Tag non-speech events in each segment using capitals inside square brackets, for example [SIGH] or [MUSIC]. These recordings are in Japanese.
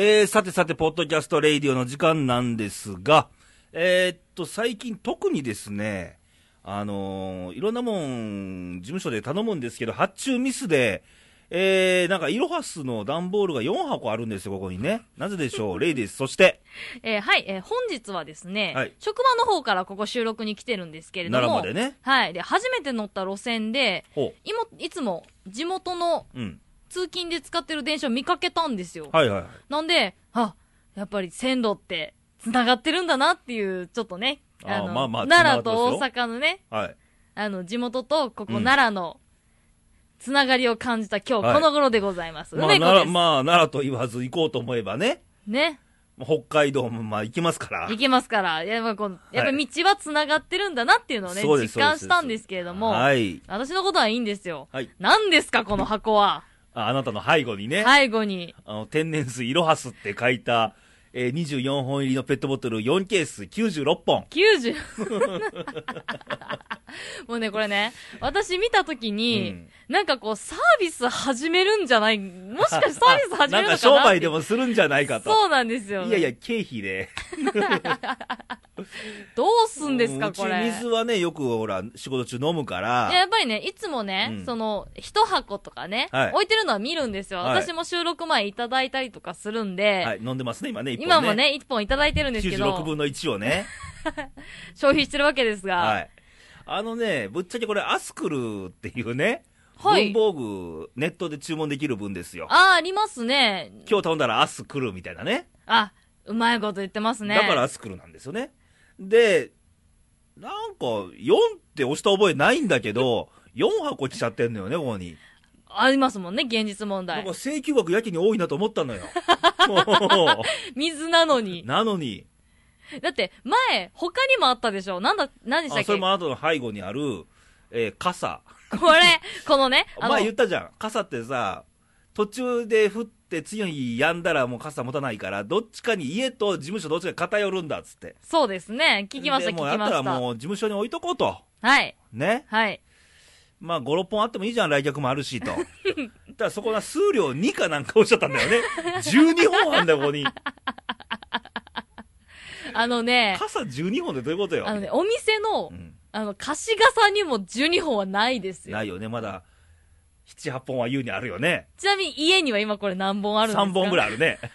えー、さてさて、ポッドキャストレイディオの時間なんですが、えー、っと、最近特にですね、あのー、いろんなもん、事務所で頼むんですけど、発注ミスで、えー、なんか、イロハスの段ボールが4箱あるんですよ、ここにね。なぜでしょう？[LAUGHS] レイです。そして、えーはい、えー本日はですね、はい職場の方からここ収録に来てるんですけれども、奈良までね。はい。で、初めて乗った路線で、ほいもいつも地元のう。うん。通勤で使ってる電車を見かけたんですよ。はいはいはい。なんで、あ、やっぱり線路って繋がってるんだなっていう、ちょっとね、あーの、まあまあ奈良と大阪のね、はい。あの、地元とここうん奈良の、つながりを感じた今日はいこの頃でございます。まあ、梅子です。奈良、まあ、奈良と言わず行こうと思えばね、ね。北海道もまあ行きますから。行けますから。やっぱこうやっぱ道は繋がってるんだなっていうのをね、そうです実感したんですけれども、はい。私のことはいいんですよ。はい。何ですか、この箱は。ああなたの背後にね、背後に。あの、天然水イロハスって書いた、えー、24本入りのペットボトル4ケース96本。90もうね、これね、私見たときに、うんなんかこう、サービス始めるんじゃないもしかしてサービス始めるのかななんか商売でも。もするんじゃないかと。そうなんですよ、いやいや、経費で。[LAUGHS] どうすんですか、うちこれ。水はね、よくほら、仕事中飲むからいや、やっぱりね、いつもね、うんその、一箱とかね、はい置いてるのは見るんですよ。はい私も収録前いただいたりとかするんで、はい、飲んでますね、今ね、ね。今もね、一本いただいてるんですけ96ど、分の1をね。[LAUGHS] 消費してるわけですが、はい。あのね、ぶっちゃけこれ、アスクルっていうね、はい文房具、ネットで注文できる分ですよ。ああ、ありますね。今日頼んだらアスクルみたいなね。あ、うまいこと言ってますね。だからアスクルなんですよね。で、なんか、4って押した覚えないんだけど、4箱来ちゃってんのよね、ここに。ありますもんね、現実問題なんか。請求額やけに多いなと思ったのよ。[LAUGHS] 水なのに。なのに、だって、前、他にもあったでしょ何だ、何でしたっあそれけも後の背後にある、えー傘。これ、このね、[LAUGHS] 前言ったじゃん。傘ってさ、途中で降って強い止んだらもう傘持たないから、どっちかに家と事務所どっちか偏るんだっつって。そうですね。聞きました、聞でもうやったらきました。もう事務所に置いとこうと。はい。ね。はい。まあ5、6本あってもいいじゃん、来客もあるしと。た [LAUGHS] だそこが数量2かなんかおっしゃったんだよね。12本あんだよ、ここに。あのね、傘12本ってどういうことよ。あのね、お店のう、ん、あの、貸し傘にも12本はないですよ。ないよね、まだ。7、8本は優にあるよね。ちなみに家には今これ何本あるんですか？3本ぐらいあるね。[LAUGHS]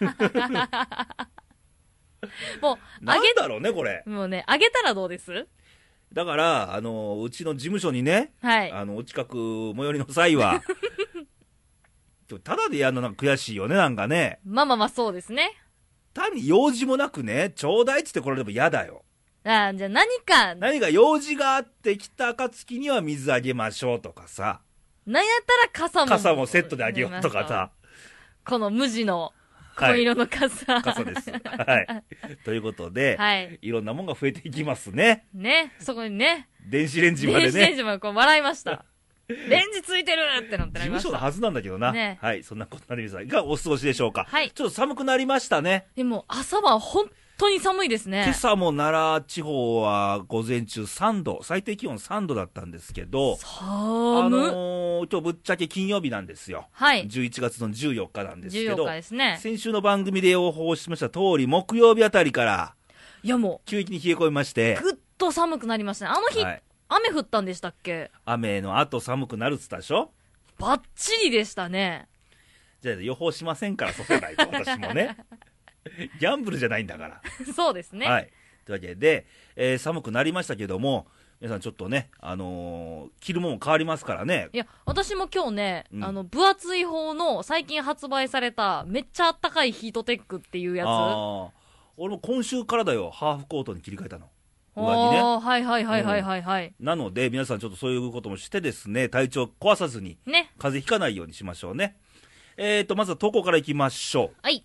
もう、あなんげ、だろうね、これ。もうね、あげたらどうです？だから、あの、うちの事務所にね、はい。あの、お近く最寄りの際は、[LAUGHS] ただでやるのなんか悔しいよね、なんかね。まあまあまあそうですね。単に用事もなくね、ちょうだいっつってこれでも嫌だよ。あーじゃあ何か、何か用事があってきた暁には水あげましょうとかさ、なんやったら傘も。傘もセットであげようとかさ、この無地のはい紺色の傘。傘です。はい。ということで、はい。いろんなもんが増えていきますね。ね、そこにね、電子レンジまで電子レンね。ジもこう笑いました。[LAUGHS] レンジついてるってなってなりました。事務所のはずなんだけどな。ねはい。そんなことなり皆さん、がお過ごしでしょうか。はいちょっと寒くなりましたね。でも朝晩本当に寒いですね今。朝も奈良地方は午前中3度、最低気温3度だったんですけど、あ寒、のー今日ぶっちゃけ金曜日なんですよ。はい。11月の14日なんですけ14ど日、ですね。先週の番組で予報しました通り、木曜日あたりからいやも急激に冷え込みましてう、、ぐっと寒くなりましたね。あの日、はい、雨降ったんでしたっけ？雨の後寒くなるっつったでしょ？バッチリでしたね。じゃあ予報しませんから、そうじゃないと、私もね。[LAUGHS] [LAUGHS] ギャンブルじゃないんだから。[LAUGHS] そうですね。はい。というわけで、えー寒くなりましたけども、皆さんちょっとね、あのー着るもの変わりますからね。いや、私も今日ね、うんあの、分厚い方の最近発売されためっちゃあったかいヒートテックっていうやつ。ああ。俺も今週からだよ、ハーフコートに切り替えたの。上着ね。はいはいはいはいはいはい。なので、皆さんちょっとそういうこともしてですね、体調壊さずに、ね。風邪ひかないようにしましょうね。えーと、まずは投稿からいきましょう。はい。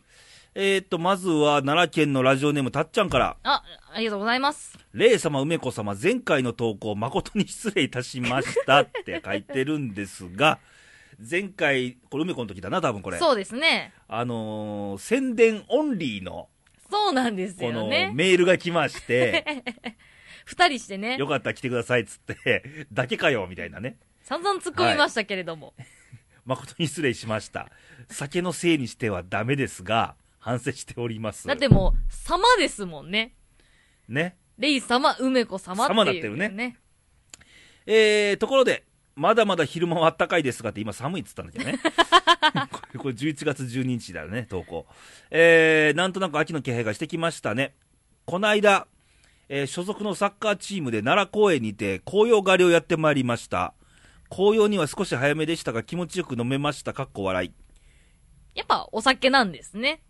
えーと、まずは奈良県のラジオネームたっちゃんから、あ、ありがとうございます。レイ様、梅子様、前回の投稿、誠に失礼いたしましたって書いてるんですが、[LAUGHS] 前回、これ梅子の時だな、多分これ。そうですね。あのー宣伝オンリーの、そうなんですこのよね。メールが来まして、[LAUGHS] 二人してねよ、かったら来てくださいっつって、[LAUGHS] だけかよ、みたいなね。散々突っ込みましたけれども。誠に失礼しました。酒のせいにしてはダメですが、反省しております。だってもう、様ですもんね。ね。レイ様、梅子様っていう、様なってるねえー、ところで、まだまだ昼間は暖かいですがって今寒いっつったんだけどね。[LAUGHS] これ、これ11月12日だよね、投稿。えー、なんとなく秋の気配がしてきましたね。この間、えー所属のサッカーチームで奈良公園にて紅葉狩りをやってまいりました。紅葉には少し早めでしたが気持ちよく飲めました、かっこ笑い。やっぱお酒なんですね。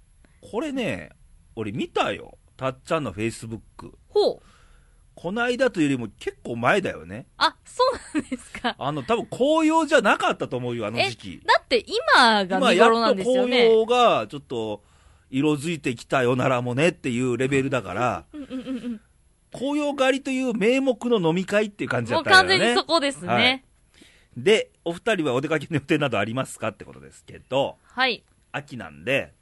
これね、俺見たよ。たっちゃんのフェイスブック。ほう。この間というよりも結構前だよね。あ、そうなんですか。あの、多分紅葉じゃなかったと思うよ、あの時期。だって今が見頃なんですよね。今やっと紅葉がちょっと色づいてきたよならもねっていうレベルだから、うんうんうんうん。紅葉狩りという名目の飲み会っていう感じだもうったよね。完全にそこですね。はいで、お二人はお出かけの予定などありますかってことですけど、はい。秋なんで、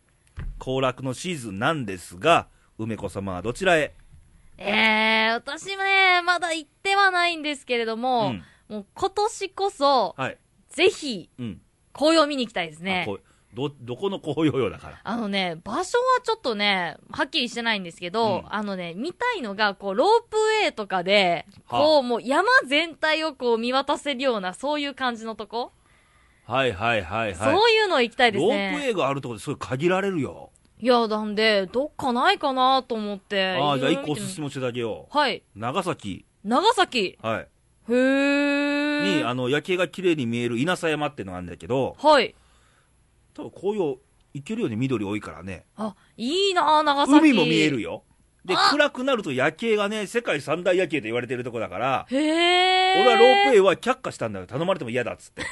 行楽のシーズンなんですが、梅子様はどちらへ？えー、私もね、まだ行ってはないんですけれども、うんもう今年こそ、はい。ぜひ、うん。紅葉見に行きたいですねど、どこの紅葉よだから。あのね、場所はちょっとね、はっきりしてないんですけど、うんあのね、見たいのが、こう、ロープウェイとかで、はあこう、もう山全体をこう見渡せるような、そういう感じのとこ、はいはいはいはい。そういうの行きたいですロね。ープウェイがあるところですごい限られるよ。いや、なんで、どっかないかなと思って。ああ、じゃあ一個おすすめしてあげよう。はい。長崎。長崎？はい。へー。に、あの、夜景が綺麗に見える稲佐山っていうのがあるんだけど、はい。多分紅葉行けるように緑多いからね。あ、いいな長崎。海も見えるよ。で、あ暗くなると夜景がね、世界三大夜景と言われてるとこだから。俺はロープウェイは却下したんだよ。頼まれても嫌だっつって。[LAUGHS]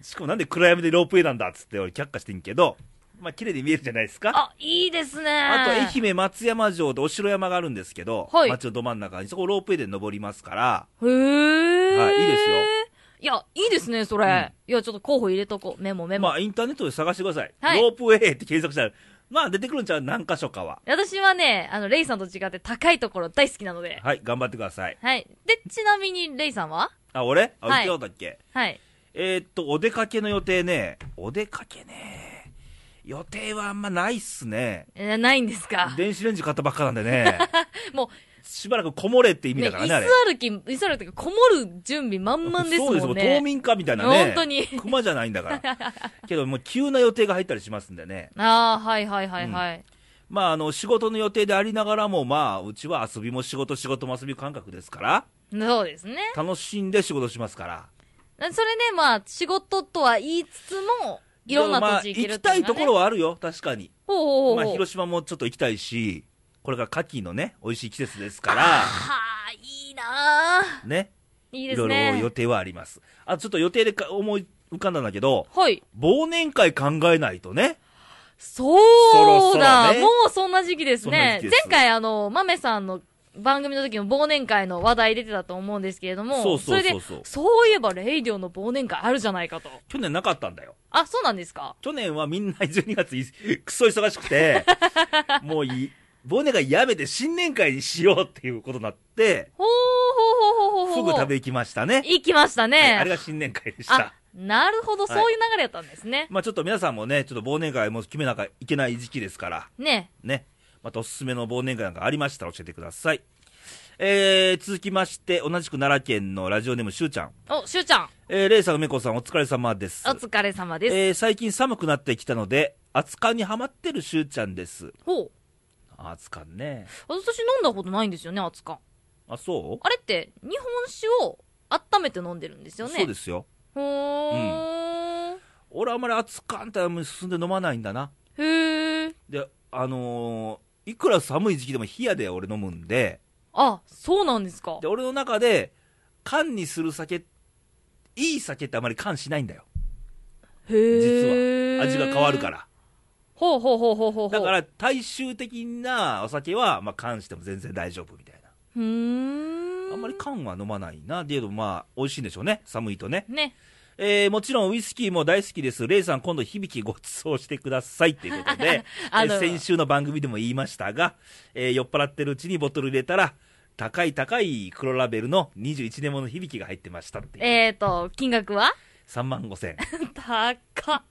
しかもなんで暗闇でロープウェイなんだっつって俺却下してんけど、まあ綺麗に見えるじゃないですか。あ、いいですね。あと愛媛松山城でお城山があるんですけど、はい町のど真ん中にそこロープウェイで登りますから、へー。はいいいですよ。いや、いいですね、それ。いや、ちょっと候補入れとこう。メモメモ。まあインターネットで探してください。はいロープウェイって検索したら、まあ出てくるんちゃう？何箇所かは。私はね、あの、レイさんと違って高いところ大好きなので。はい、頑張ってください。はい。で、ちなみに、レイさんは？あ、俺？あ、はい行ってよだっけ？はい。えー、っと、お出かけの予定ね。お出かけね。予定はあんまないっすね。えーないんですか？電子レンジ買ったばっかなんでね。[LAUGHS] もう、しばらくこもれって意味ね、だからね、あれ。椅子歩き、椅子歩きがこもる準備満々ですもんね。そうですよ、冬眠かみたいなね。本当に熊じゃないんだから。けど、もう急な予定が入ったりしますんでね。ああ、はいはいはいはい。まあ、あの、仕事の予定でありながらも、まあ、うちは遊びも仕事、仕事も遊び感覚ですから、そうですね。楽しんで仕事しますから。それね、まあ、仕事とは言いつつも、いろんな土地行けるまあ、行きたいところはあるよ、確かに。ほうほうほう。まあ、広島もちょっと行きたいし、これから牡蠣のね、美味しい季節ですから、はあ、いいなあね、いいいろいろですね。予定はあります。あ、ちょっと予定でか思い浮かんだんだけど、はい。忘年会考えないとね。そうそろそろだ、ねもうそんな時期ですね。前回あの、豆さんの番組の時も忘年会の話題出てたと思うんですけれども、そうそうそうそうそういえばレイディオの忘年会あるじゃないかと。去年なかったんだよ。あ、そうなんですか去年はみんな12月いくそ忙しくて、[LAUGHS] もうい忘年会やめて新年会にしようっていうことになって、ほうほうほうほうほうほう。フグ食べ行きましたね。行きましたね。はいあれが新年会でしたあ。、なるほど、はいそういう流れやったんですね。まあちょっと皆さんもね、ちょっと忘年会も決めなきゃいけない時期ですから、ね。ね。またおすすめの忘年会なんかありましたら教えてください。えー、続きまして、同じく奈良県のラジオネームしゅうちゃん。お、しゅうちゃん、えー、レイさん、梅子さん、お疲れ様です。お疲れ様です。えー、最近寒くなってきたので、熱燗にハマってるしゅうちゃんです。ほう。熱燗ね。私飲んだことないんですよね、熱燗。あ、そう？あれって、日本酒を温めて飲んでるんですよね。そうですよ。ほーん。俺あんまり熱燗ってあんまり進んで飲まないんだな。へー。で、あのーいくら寒い時期でも冷やで俺飲むんで、あ、そうなんですかで、。俺の中で、缶にする酒、いい酒ってあまり缶しないんだよ。へー。味が変わるか。ら。ほうほうほうほうほうほう。だか、ら、大衆的なお酒は、まあ、缶しても全然大丈夫みたいな。うーん。あんまり缶は飲まないな。けど、まあ、美味しいんでしょうね。寒いとね。ね。えー、もちろんウイスキーも大好きです。レイさん、今度響きご馳走してください。ということで、[LAUGHS] あー先週の番組でも言いましたが、えー酔っ払ってるうちにボトル入れたら、高い高い黒ラベルの21年もの響きが入ってましたっていう。えーと、金額は？3万5千。[LAUGHS] 高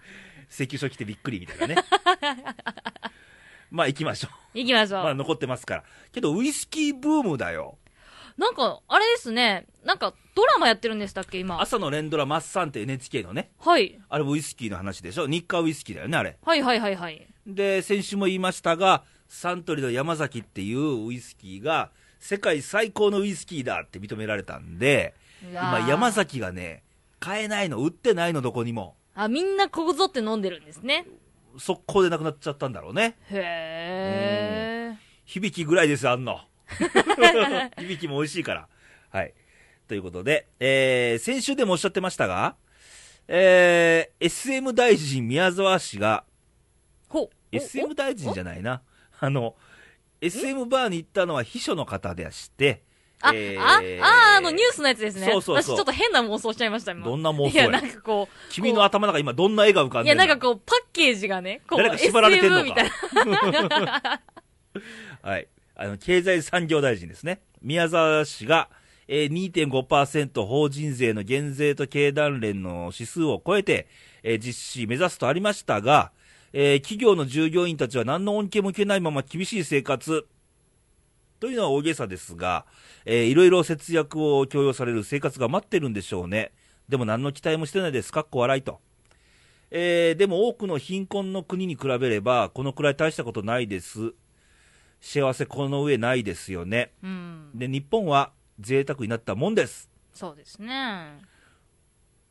請求書来てびっくりみたいなね。[LAUGHS] まあ行きましょう。行きましょう。まあ残ってますから。けどウイスキーブームだよ。なんか、あれですね。なんか、ドラマやってるんでしたっけ、今。朝の連ドラマッサンって NHK のね。はい。あれウイスキーの話でしょ？日課ウイスキーだよね、あれ。はいはいはいはい。で、先週も言いましたが、サントリーの山崎っていうウイスキーが、世界最高のウイスキーだって認められたんで、今山崎がね、買えないの、売ってないの、どこにも。あ、みんなここぞって飲んでるんですね。速攻でなくなっちゃったんだろうね。へー。響きぐらいですよ、あんの。[LAUGHS] 響きも美味しいから。はい。ということで、えー、先週でもおっしゃってましたが、えー、SM 大臣宮沢氏が、ほう。SM 大臣じゃないな。あの、SM バーに行ったのは秘書の方でして、あ、えーあ、あ、あのニュースのやつですね。そうそうそう私ちょっと変な妄想しちゃいました、今。どんな妄想いや、やなんかこう。君の頭の中今どんな絵が浮かんいや、でるのなんかこう、パッケージがね、こう、誰か縛られてんのかたいな。[LAUGHS] はい。あの、経済産業大臣ですね。宮沢氏が、えー、2.5%法人税の減税と経団連の指数を超えて、えー実施目指すとありましたが、えー企業の従業員たちは何の恩恵も受けないまま厳しい生活、というのは大げさですが、えーいろいろ節約を強要される生活が待ってるんでしょうね。でも何の期待もしてないです。か？っこ笑いと。えーでも多くの貧困の国に比べれば、このくらい大したことないです。幸せこの上ないですよね。うん。で、日本は贅沢になったもんです。そうですね。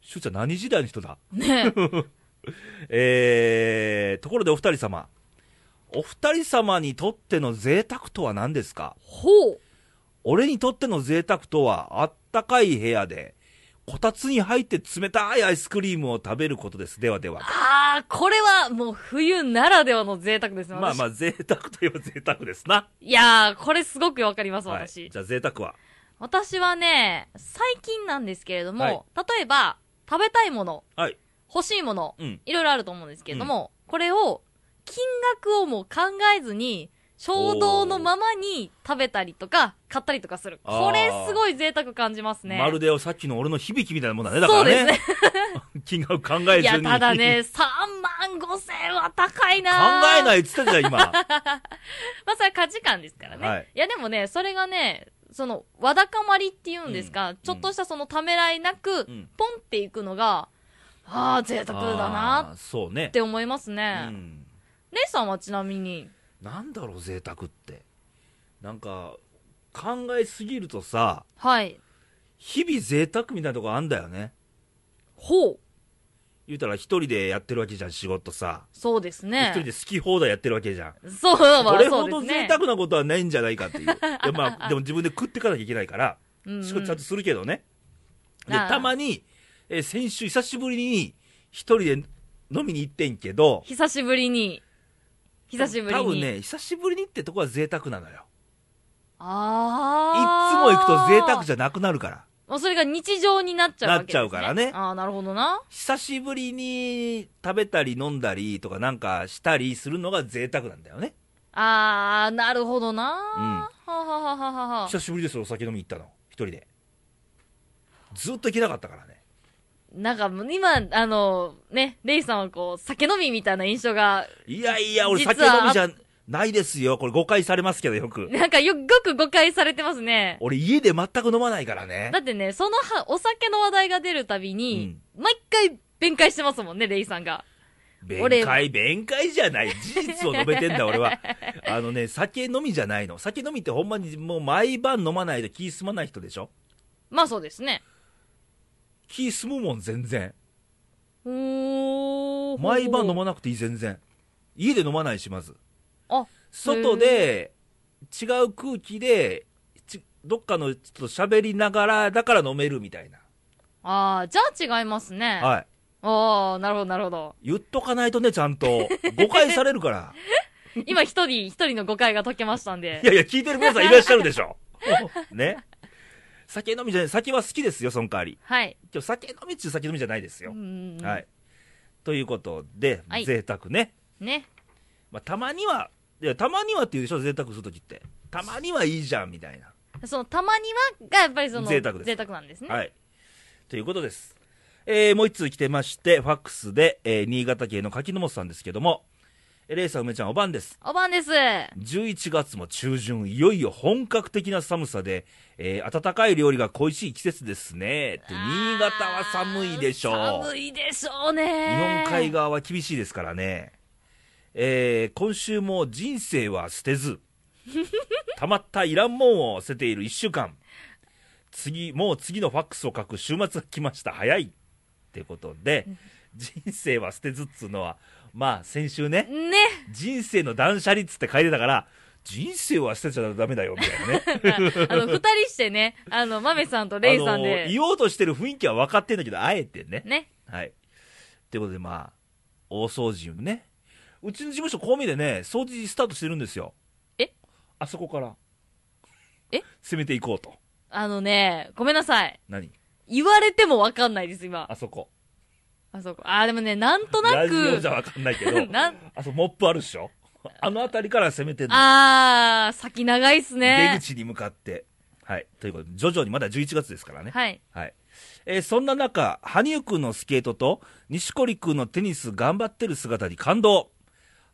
しゅうちゃん何時代の人だ？ねえ [LAUGHS] ー、ところでお二人様。お二人様にとっての贅沢とは何ですか？ほう。俺にとっての贅沢とは、あったかい部屋で、こたつに入って冷たいアイスクリームを食べることです。ではでは。ああ、これはもう冬ならではの贅沢ですまあまあ、贅沢といえば贅沢ですな。いやー、これすごくわかります、はい。私。じゃあ贅沢は？私はね、最近なんですけれども、はい例えば、食べたいもの、はい。欲しいもの、うん。いろいろあると思うんですけれども、これを、金額をもう考えずに、衝動のままに食べたりとか、買ったりとかする。あーこれすごい贅沢感じますね。まるでさっきの俺の響きみたいなもんだね。だからね。そうです [LAUGHS] 金額考えずに。いや、ただね、3万5千は高い考な。えないいっつってんじゃん、今。[LAUGHS] まあ、それは価値観ですからね。はいい、や、でもね、それがね、その、わだかまりっていうんですか、うんちょっとしたそのためらいなく、うんポンっていくのが、ああ、贅沢だなっあーそうね。て思いますうね。ん。レイさんはちなみに、なんだろう、贅沢って。なんか、考えすぎるとさ、はい。日々贅沢みたいなとこあんだよね。ほう。言うたら一人でやってるわけじゃん、仕事さ。そうですね。一人で好き放題やってるわけじゃん。そう、まあ、これほどそうですね。贅沢なことはないんじゃないかっていう。[LAUGHS] いやまあ、でも自分で食っていかなきゃいけないから、うんうん仕事ちゃんとするけどね。で、ああたまに、えー先週久しぶりに一人で飲みに行ってんけど、久しぶりに。久しぶりに。多分ね、久しぶりにってとこは贅沢なのよ。ああ。つも行くと贅沢ゃ。じゃなくなるから。もうそれが日常になっちゃうわけです、ね。なっちゃうからねああ、なるほどな。久しぶりに食べたり飲んだりとかなんかしたりするのが贅沢なんだよね。ああ、なるほどな。んはあ、はあはあはあはあ、久しぶりですよ、お酒飲み行ったの。一人で。ずっと行けなかったからね。なんか今、あの、ね、レイさんはこう、酒飲みみたいな印象が、いやいや、俺酒飲みじゃないですよ。これ誤解されますけど、よく。なんかよ、よく誤解されてますね。俺家で全く飲まないからねだ。ってね、そのは、お酒の話題が出るたびに、毎回弁解してますもんね、レイさんが。俺弁解、弁解じゃない。事実を述べてんだ、俺は。あのね、酒飲みじゃないの。酒飲みってほんまにもう毎晩飲まないと気済まない人でしょ？まあそうですね。気済むもん、全然。毎晩飲ま、まなくていい、全然。家で飲まないし、まず。あ、外で、違う空気で、ちどっかの人と喋りながら、だから飲めるみたいな。ああ、じゃあ違いますね。はい。ああ、なるほど、なるほど。言っとかないとね、ちゃんと。誤解されるから。[LAUGHS] 今一人、一人の誤解が解けましたんでい。やいや、聞いてる皆さんいらっしゃるでしょ。[LAUGHS] ね。酒飲みじゃない、酒は好きですよ、その代わり。はい。今日酒飲みっちゅう酒飲みじゃないですよう。んはい。ということで、はい贅沢ね。ね。まあ、たまには、いや、たまにはって言うでしょ、贅沢するときって。たまにはいいじゃん、みたいな。その、たまには、がやっぱりその、贅沢です贅沢なんですね。はい。ということです。えー、もう一通来てまして、ファックスで、えー、新潟県の柿の本さんですけども、えーレイさん、梅ちゃん、お晩です。おばんです。11月も中旬、いよいよ本格的な寒さで、えー温かい料理が恋しい季節ですね。新潟は寒いでしょう。寒いでしょうね。日本海側は厳しいですからね。えー今週も人生は捨てず、[LAUGHS] たまったいらんもんを捨てている1週間。次、もう次のファックスを書く週末が来ました。早い。ってことで、人生は捨てずっつうのは、まあ先週ね、ね。人生の断捨離っつって書いてたから、人生は捨てちゃダメだよ、みたいなね。[LAUGHS] あの、二人してね、あの、豆さんとレイさんで。言おうとしてる雰囲気は分かってんだけど、あえてね。ね。はい。ということで、まあ、大掃除ね。うちの事務所、こう見でね、掃除スタートしてるんですよ。え？あそこから。え？攻めていこうと。あのね、ごめんなさい。何？言われてもわかんないです、今。あそこ。あそこ。あー、でもね、なんとなラジオくじゃ、分かんないけど、[LAUGHS] なん、あそこモップあるっしょ？あの辺りから攻めてんの。あー、先長いっす出ね。口に向かって。はい。ということで、徐々にまだ11月ですからね。はい。はい。えーそんな中、羽生くんのスケートと、西堀くんのテニス頑張ってる姿に感動。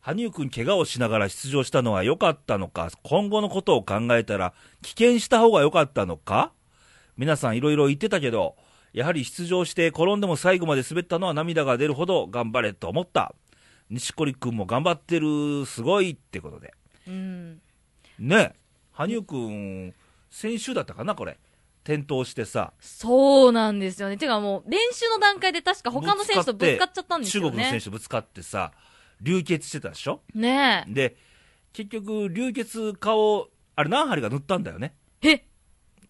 羽生くん怪我をしながら出場したのは良かったのか、今後のことを考えたら、棄権した方が良かったのか？皆さんいろいろ言ってたけど、やはり出場して転んでも最後まで滑ったのは涙が出るほど頑張れと思った。西堀くんも頑張ってる、すごいってことで。うん。ね羽生くん、先週だったかな、これ。転倒してさ。そうなんですよね。てかもう、練習の段階で確か他の選手とぶつかっちゃったんですよね。中国の選手とぶつかってさ、流血してたでしょ？ねで、結局、流血顔、あれ何針が塗ったんだよね。え？え、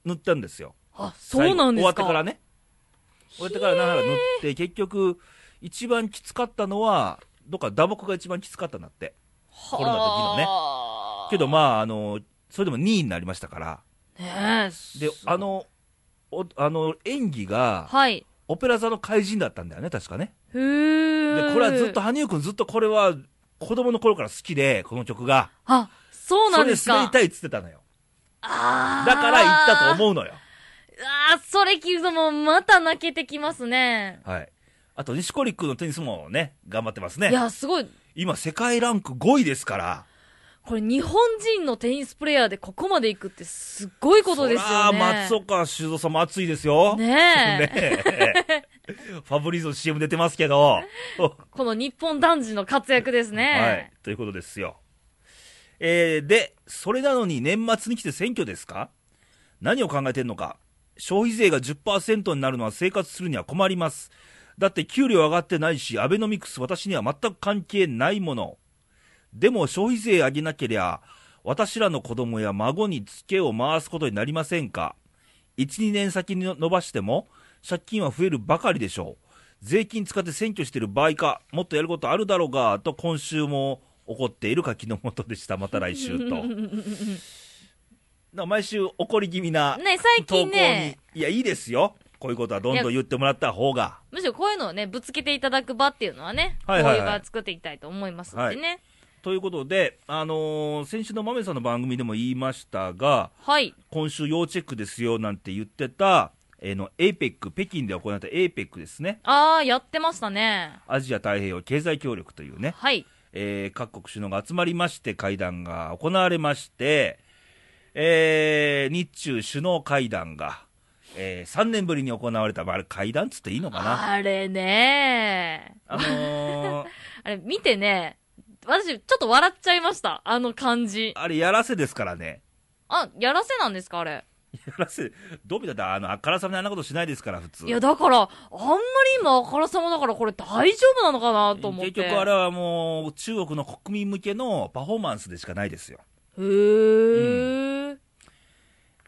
塗ったんですよ。あ、そうなんですか終わってからね。終わってから何針が塗って、結局、一番きつかったのは、どっか打撲が一番きつかったんだって。コロナの時のねはあけどまあ、あの、それでも2位になりましたから。ねえ。で、あの、おあの、演技が、はい。オペラ座の怪人だったんだよね、確かね。へー。で、これはずっと、羽生くんずっとこれは、子供の頃から好きで、この曲が。あ、そうなんですか。それで滑りたいっつってたのよ。あーだから行ったと思うのよ。あー、それ聞くともうまた泣けてきますね。はい。あと、西堀君のテニスもね、頑張ってますね。いや、すごい。今、世界ランク5位ですから。これ日本人のテニスプレイヤーでここまで行くってすっごいことですよね。そら松岡修造さんも熱いですよ。ねえ。[LAUGHS] ねえ [LAUGHS] ファブリーズの CM 出てますけど。[LAUGHS] この日本男児の活躍ですね。はい。ということですよ。えー、で、それなのに年末に来て選挙ですか？何を考えてんのか？消費税が10%になるのは生活するには困ります。だって給料上がってないし、アベノミクス私には全く関係ないもの。でも消費税上げなけりゃ、私らの子供や孫にツケを回すことになりませんか ?1、2年先に伸ばしても、借金は増えるばかりでしょう。税金使って選挙してる場合か、もっとやることあるだろうが、と今週も怒っている柿の元でした。また来週と。な毎週怒り気味なね、最投稿に、近ね、いや、いいですよ。こういうことはどんどん言ってもらった方が。むしろこういうのをね、ぶつけていただく場っていうのはね、はいはいはいこういう場作っていきたいと思いますのでね。ということで、あのー先週の豆さんの番組でも言いましたが、はい。今週要チェックですよなんて言ってた、えーの APEC、北京で行われた APEC ですね。あー、やってましたね。アジア太平洋経済協力というね、はい。えー各国首脳が集まりまして会談が行われまして、えー日中首脳会談が、え3年ぶりに行われた、まあ、あれ会談っつっていいのかなあれねあのー [LAUGHS] あれ見てね、私ちょっと笑っちゃいました。あの感じ。あれやらせですからね。あ、やらせなんですかあれ？やらせ、どう見たってあの、あからさまにあんなことしないですから、普通。いや、だから、あんまり今、あからさまだからこれ大丈夫なのかなと思って。結局あれはもう、中国の国民向けのパフォーマンスでしかないですよ。へー。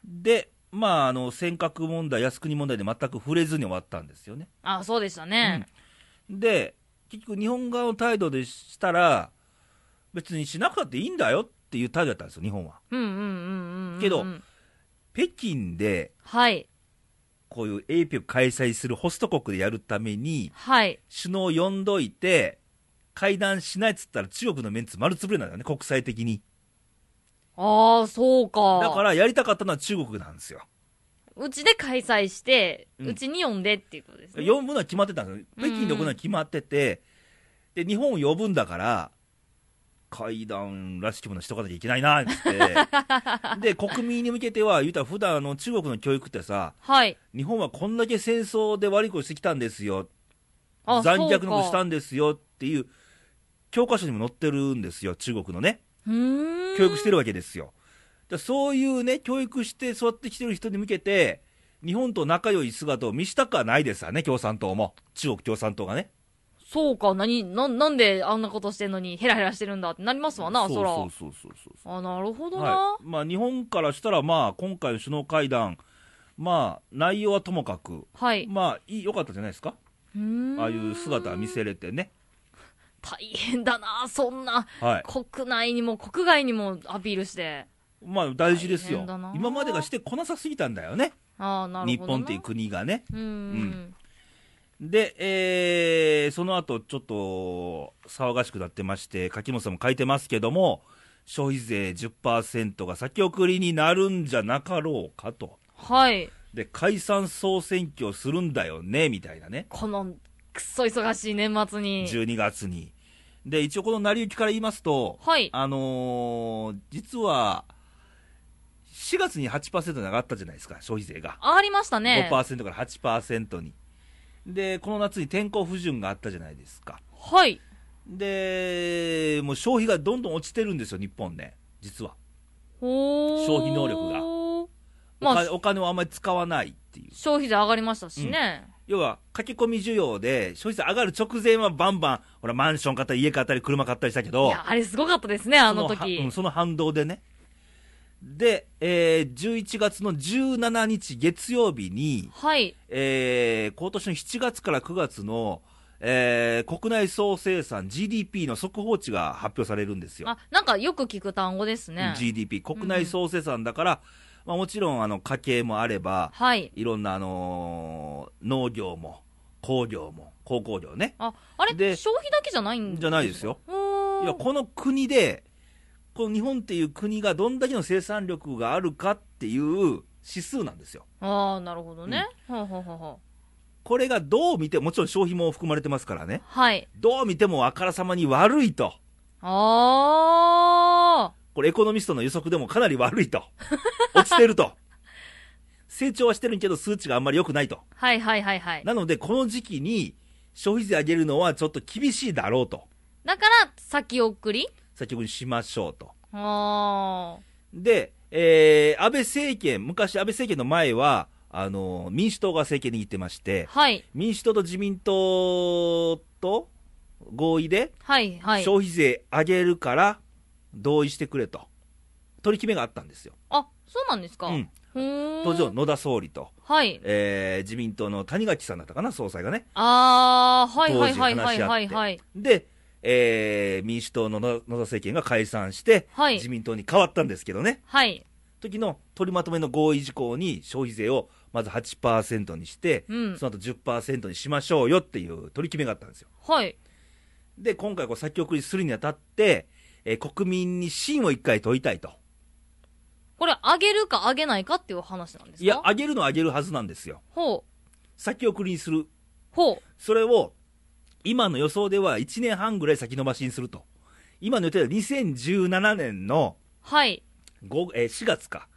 で、まあ、あの、尖閣問題、靖国問題で全く触れずに終わったんですよね。あ、そうでしたね。で、結局日本側の態度でしたら、別にしなくたっていいんだよっていう態度だったんですよ、日本は。うんうんうんうんうん。けど北京で、はい。こういう APEC 開催するホスト国でやるために、はい。首脳を呼んどいて、会談しないっつったら中国のメンツ丸つぶれなんだよね、国際的に。ああ、そうか。だからやりたかったのは中国なんですよ。うちで開催して、うんうちに呼んでっていうことですね。呼ぶのは決まってたんですよ。北京で行うのは決まってて、で、日本を呼ぶんだから、会談らしきものしとかなきゃいけないな、って。[LAUGHS] で、国民に向けては、言うたら普段あの中国の教育ってさ、はい。日本はこんだけ戦争で悪いことしてきたんですよ。あ残虐なことしたんんですよっていう、教科書にも載ってるんですよ、中国のね。教育してるわけですよ。だそういうね、教育して育ってきてる人に向けて、日本と仲良い姿を見したくはないですわね、共産党も。中国共産党がね。そうか、何、な、なんであんなことしてんのにヘラヘラしてるんだってなりますわな、そら。そうそうそうそうあ、なるほどな。はい。まあ、日本からしたら、まあ、今回の首脳会談、まあ、内容はともかく、はい。まあ、いい、良かったじゃないですか。ああいう姿は見せれてね。大変だな、そんな、はい。国内にも国外にもアピールして。まあ、大事ですよ。今までがしてこなさすぎたんだよね。ああ、なる日ほどな。本っていう国がね。うーん。で、えーその後ちょっと騒がしくなってまして、柿本さんも書いてますけども、消費税10%が先送りになるんじゃなかろうかと。はい。で、解散総選挙するんだよね、みたいなね。この、くっそ忙しい年末に。12月に。で、一応この成り行きから言いますと、はい。あのー実は、4月に8%に上がったじゃないですか、消費税が。ありましたね。5%から8%に。で、この夏に天候不順があったじゃないですか。はい。で、もう消費がどんどん落ちてるんですよ、日本ね、実は。消費能力がおまあ金、お金をあんまり使わないっていう。消費税上がりましたしね。要は、駆け込み需要で、消費税上がる直前はバンバン、ほら、マンション買ったり、家買ったり、車買ったりしたけいど、や、あれすごかったですね、あのそ時。はうんその反動でね。で、えー11月の17日月曜日に、はい。えー今年の7月から9月の、えー国内総生産 GDP の速報値が発表されるんですよ。あ、なんかよく聞く単語ですね。GDP、国内総生産だから、まあ、もちろんあの家計もあれば、はい。いろんな、あのー農業も工業も鉱工業ね。あ、あれで消費だけじゃないんじゃないですよ。いや、この国で、この日本っていう国がどんだけの生産力があるかっていう指数なんですよ。ああ、なるほどね。ほうほうほうほう。これがどう見ても、もちろん消費も含まれてますからね。はい。どう見てもあからさまに悪いと。ああ。これエコノミストの予測でもかなり悪いと。[LAUGHS] 落ちてると。成長はしてるけど数値があんまり良くないと。はいはいはいはい。なので、この時期に消費税上げるのはちょっと厳しいだろうと。だから、先送り？先ほどにしましょうと。あで、えー、安倍政権、昔安倍政権の前は、あの、民主党が政権握ってましてあ。、はい。民主党と自民党と合意で、はいはい。消費税上げるから同意してくれと。取り決めがあったんですよ。あ、そうなんですかうん。当時の野田総理と、はい。えー自民党の谷垣さんだったかな、総裁がね。ああ、はいはいはいはいはいはい。で、えー民主党の野野田政権が解散して、はい自民党に変わったんですけどね。はい。時の取りまとめの合意事項に消費税をまず8%にして、うんその後10%にしましょうよっていう取り決めがあったんですよ。はい。で、今回こう先送りするにあたって、えー国民に信を一回問いたいと。これ、上げるか上げないかっていう話なんですか？いや、上げるのは上げるはずなんですよ。ほう。先送りにする。ほう。それを、今の予想では1年半ぐらい先延ばしにすると。今の予定では2017年のはい。5、えー4月か。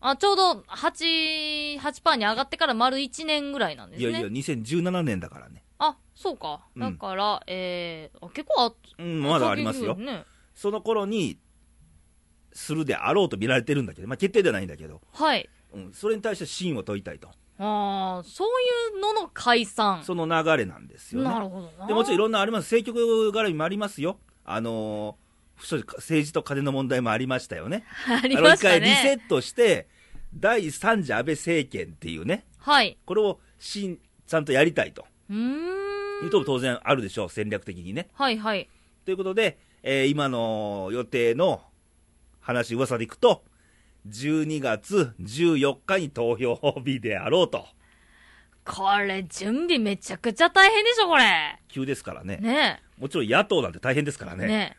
あ、ちょうど、8、8%に上がってから丸1年ぐらいなんですね。いやいや、2017年だからね。あ、そうか。うんだから、えー、あ結構あ、うん、まだありますよ。ね。その頃に、するであろうと見られてるんだけど、まあ決定ではないんだけど、はい。うん、それに対して信を問いたいと。ああ、そういうのの解散。その流れなんですよね。なるほどな。でもちろんいろんなあります。政局絡みもありますよ。あの政治と金の問題もありましたよね。[LAUGHS] ありあのました一回リセね。ットして、第3次安倍政権っていうね、はい。これをしんちゃんとやりたいとうーん。いうと当然あるでしょう、戦略的にね。はいはい。ということで、えー今の予定の話、噂でいくと、12月14日に投票日であろうと。これ、準備めちゃくちゃ大変でしょ、これ。急ですからね。ねもちろん野党なんて大変ですからえ。ね。ね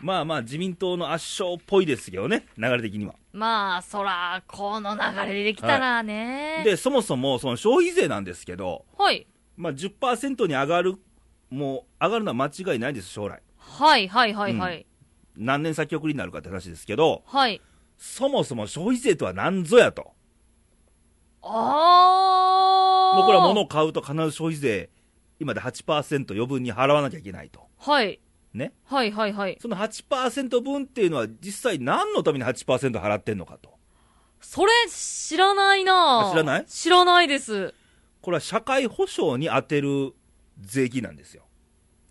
まあまあ自民党の圧勝っぽいですけどね、流れ的には。まあ、そら、この流れでできたらね。で、そもそもその消費税なんですけど、はい。まあ10%に上がる、もう上がるのは間違いないです、将来。はい、はい、はい、はい。何年先送りになるかって話ですけど、はい。そもそも消費税とは何ぞやと。あー。もうこれは物を買うと必ず消費税、今で8%余分に払わなきゃいけないと。はい。ね。はい、はい、はい。その8%分っていうのは実際何のために8%払ってんのかと。それ、知らないなあ知らない？知らないです。これは社会保障に充てる税金なんですよ。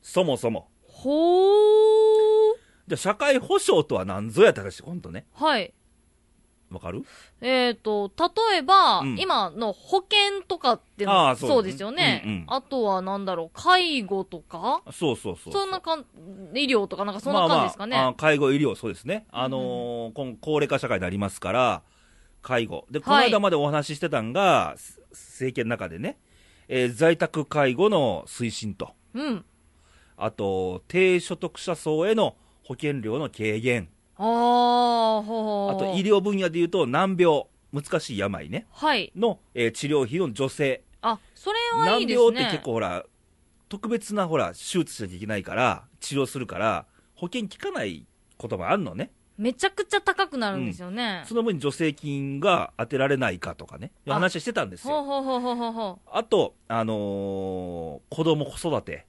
そもそも。ほー。じゃあ社会保障とは何ぞやって話、ほんとね。はい。わかる？えっ、と、例えば、うん今の保険とかってのああそうそうですよね、うんうんあとはなんだろう、介護とか？そうそうそう。そんなかん、医療とかなんかそんな感じですかね。まあまああ介護、医療、そうですね。あのー今高齢化社会になりますから、介護。で、この間までお話ししてたんが、す政権の中でね、えー在宅介護の推進と、うん。あと、低所得者層への保険料の軽減、あと医療分野でいうと難病、難しい病ね、はい。の、えー治療費の助成。あ、それはいい難ですね。病って結構ほら、特別なほら、手術しなきゃいけないから、治療するから、保険効かないこともあるのね。めちゃくちゃ高くなるんですよね。その分に助成金が当てられないかとかね、あ話してたんですよ。あと、あのー子供子育て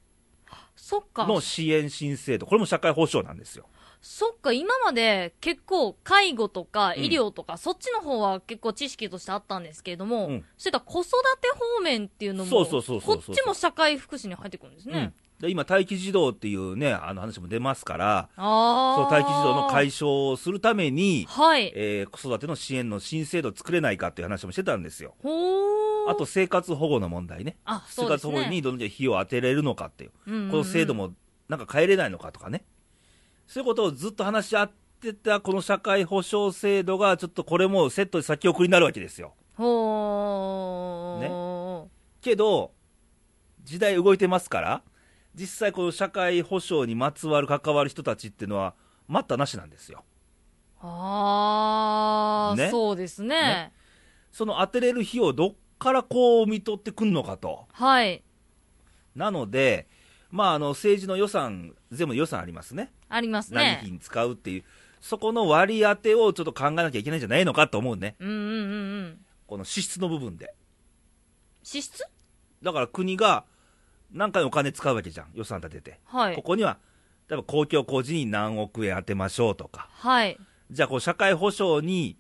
そっか。の支援新制度、これも社会保障なんですよ。そっか、今まで結構介護とかうん医療とか、そっちの方は結構知識としてあったんですけれども、うんそういった子育て方面っていうのも、こっちも社会福祉に入ってくるんですね。うんで今、待機児童っていうね、あの話も出ますから、そ。の待機児童の解消をするために、はい。えー子育ての支援の新制度を作れないかっていう話もしてたんですよ。ほー。あと、生活保護の問題ね。あ、生そうですね。活保護にどのぐらい費用を当てれるのかっていう。うんうんうんこの制度もなんか変えれないのかとかね、そういうことをずっと話し合ってたこの社会保障制度が、ちょっとこれもセットで先送りになるわけですよ。ほー。けど、時代動いてますから、実際、この社会保障にまつわる関わる人たちっていうのは、待ったなしなんですよ。あー、ねそうですねねその当てれる費用をどっからこう見取ってくんのかと。はい。なので、まあ、あの政治の予算、全部予算ありますね。あります何ね。費に使うっていう、そこの割り当てをちょっと考えなきゃいけないんじゃないのかと思うね。うんうんうんうん。この支出の部分で。支出？だから国が何回お金使うわけじゃん、予算立てて。はいこ。こには、例えば公共工事に何億円当てましょうとか。はい。じゃあ、こう社会保障に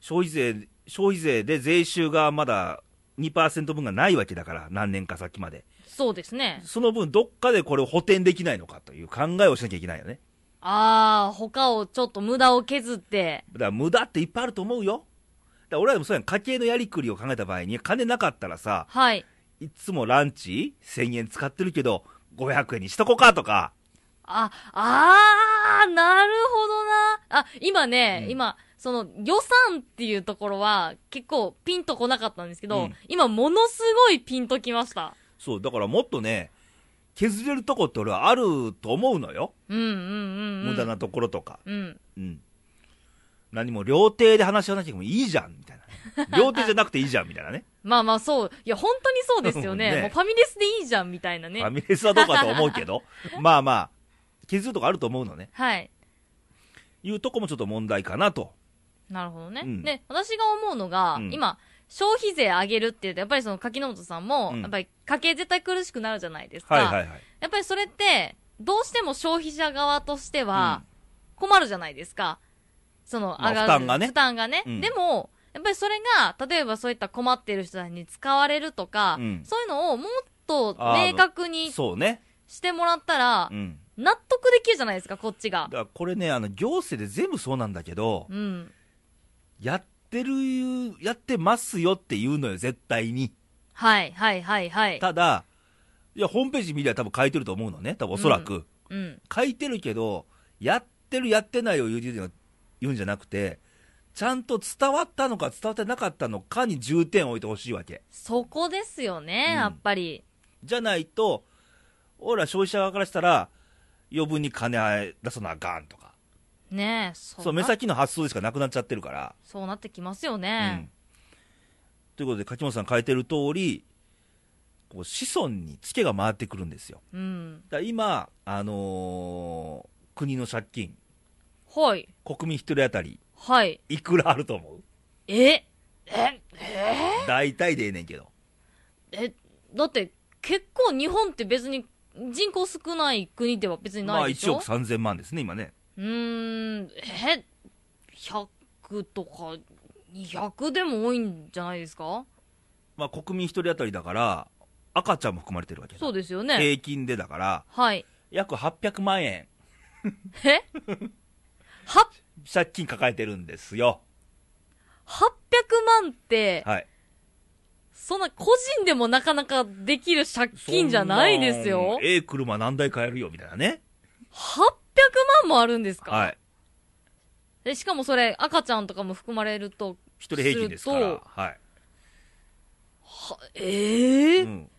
消費税、消費税で税収がまだ2%分がないわけだから、何年か先まで。そうですね。その分、どっかでこれを補填できないのかという考えをしなきゃいけないよね。あー、他をちょっと無駄を削って。だから無駄っていっぱいあると思うよ。だから俺らもそうやん、家計のやりくりを考えた場合に、金なかったらさ、はい。いつもランチ1000円使ってるけど、500円にしとこうかとか、あ、あー、なるほどな。あ、今ね、うん今、その予算っていうところは結構ピンとこなかったんですけど、うん今ものすごいピンときました。そう、だからもっとね、削れるとこって俺はあると思うのよ。うんうんうん、うん。無駄なところとか。うん。うん。何も料亭で話し合わなきゃもいいじゃん、みたいな。料亭じゃなくていいじゃん、みたいなね。まあまあそう。いや、本当にそうですよね。[LAUGHS] ねもうファミレスでいいじゃん、みたいなね。ファミレスはどうかと思うけど、[LAUGHS] まあまあ、削るとこあると思うのね。はい。いうとこもちょっと問題かなと。なるほどね。うんで、私が思うのが、うん今、消費税上げるって言うと、やっぱりその柿本さんも、うんやっぱり家計絶対苦しくなるじゃないですか。はいはいはい。やっぱりそれって、どうしても消費者側としては、困るじゃないですか。その、まあ上がる、負担がね負担がね。うんでも、やっぱりそれが、例えばそういった困っている人たちに使われるとか、うんそういうのをもっと明確にそうね。してもらったらう、ん。納得できるじゃないですか、こっちがだ。からこれね、あの、行政で全部そうなんだけど、うん。やってる、やってますよって言うのよ、絶対に。はい、はい、はい、はい。ただ、いや、ホームページ見りゃ多分書いてると思うのね、多分おそらく。うん。書いてるけど、やってる、やってないを言う言うんじゃなくて、ちゃんと伝わったのか伝わってなかったのかに重点を置いてほしいわけ。そこですよね、うんやっぱり。じゃないと、俺ら消費者側からしたら、余分に金出さなあかんとか。ねえ、そそう、目先の発想でしかなくなっちゃってるから。そうなってきますようねん。。ということで、柿本さん書いてる通り、こう子孫にツケが回ってくるんですよ。うん。だ今、あのー国の借金、はい。国民一人当たり、はい。いくらあると思う？え？え、え？大体でええねんけど。え、だって、結構日本って別に人口少ない国では別にまあ1ないでしょ、億3000万ですね、今ね。うーん、え、100とか200でも多いんじゃないですか？まあ国民一人当たりだから、赤ちゃんも含まれてるわけだ。そうですよね。平均でだから、はい。約800万円、え？は、借金抱えてるんですよ。800万って、はい。そんな個人でもなかなかできる借金じゃないですよ。ええ車何台買えるよ、みたいなね。800万もあるんですか？はい。でしかもそれ赤ちゃんとかも含まれると、一人平均ですから。はい。は、ええ？うん。